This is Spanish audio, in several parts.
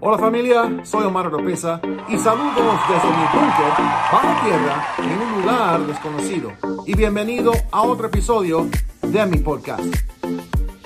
Hola familia, soy Omar Oropesa y saludos desde mi búnker bajo tierra en un lugar desconocido. Y bienvenido a otro episodio de mi podcast.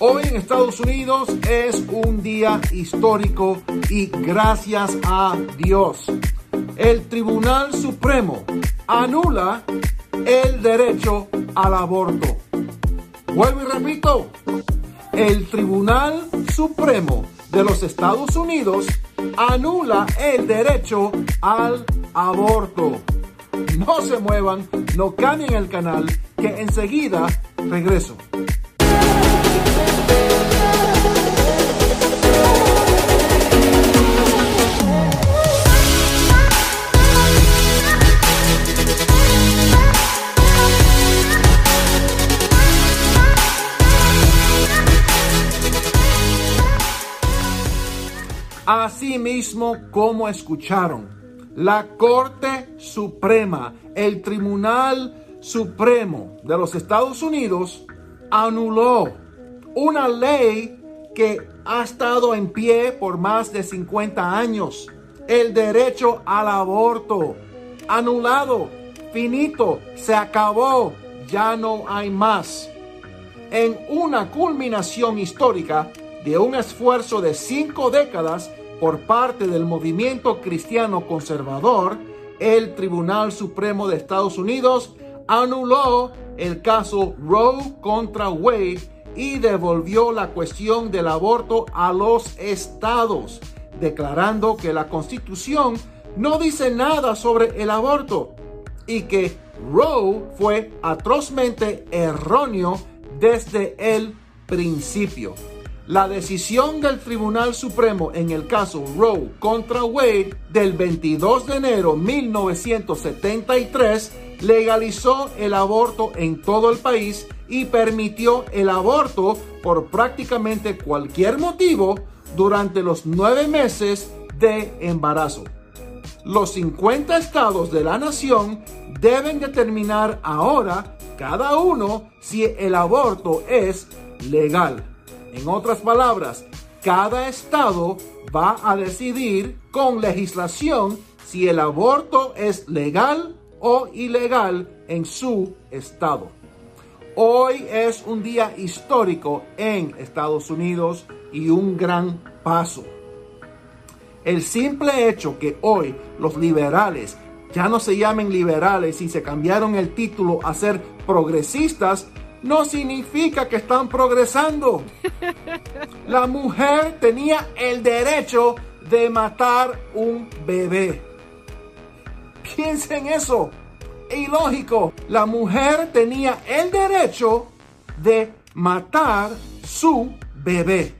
Hoy en Estados Unidos es un día histórico y gracias a Dios. El Tribunal Supremo anula el derecho al aborto. Vuelvo y repito, el Tribunal Supremo de los Estados Unidos anula el derecho al aborto. No se muevan, no cambien el canal, que enseguida regreso. Así mismo como escucharon, la Corte Suprema, el Tribunal Supremo de los Estados Unidos, anuló una ley que ha estado en pie por más de 50 años, el derecho al aborto, anulado, finito, se acabó, ya no hay más. En una culminación histórica de un esfuerzo de cinco décadas por parte del movimiento cristiano conservador, el Tribunal Supremo de Estados Unidos anuló el caso Roe contra Wade y devolvió la cuestión del aborto a los estados, declarando que la constitución no dice nada sobre el aborto y que Roe fue atrozmente erróneo desde el principio. La decisión del Tribunal Supremo en el caso Roe contra Wade del 22 de enero de 1973 legalizó el aborto en todo el país y permitió el aborto por prácticamente cualquier motivo durante los nueve meses de embarazo. Los 50 estados de la nación deben determinar ahora cada uno si el aborto es legal. En otras palabras, cada estado va a decidir con legislación si el aborto es legal o ilegal en su estado. Hoy es un día histórico en Estados Unidos y un gran paso. El simple hecho que hoy los liberales ya no se llamen liberales y se cambiaron el título a ser progresistas no significa que están progresando. La mujer tenía el derecho de matar un bebé. Piensen eso. Ilógico. La mujer tenía el derecho de matar su bebé.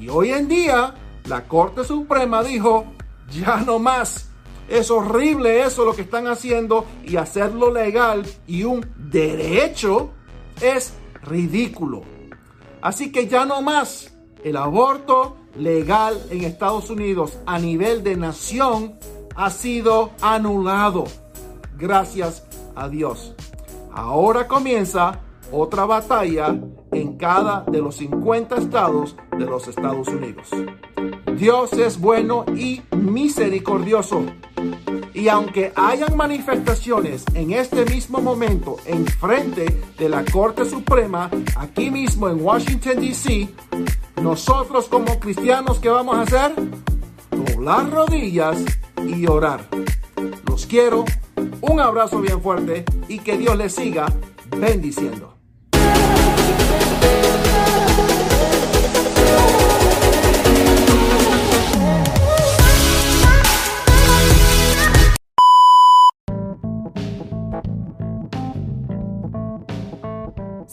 Y hoy en día la Corte Suprema dijo, ya no más. Es horrible eso lo que están haciendo y hacerlo legal y un derecho es ridículo. Así que ya no más el aborto legal en Estados Unidos a nivel de nación ha sido anulado. Gracias a Dios. Ahora comienza otra batalla en cada de los 50 estados de los Estados Unidos. Dios es bueno y misericordioso. Y aunque hayan manifestaciones en este mismo momento en frente de la Corte Suprema, aquí mismo en Washington, D.C., nosotros como cristianos, ¿qué vamos a hacer? Doblar rodillas y orar. Los quiero, un abrazo bien fuerte y que Dios les siga bendiciendo.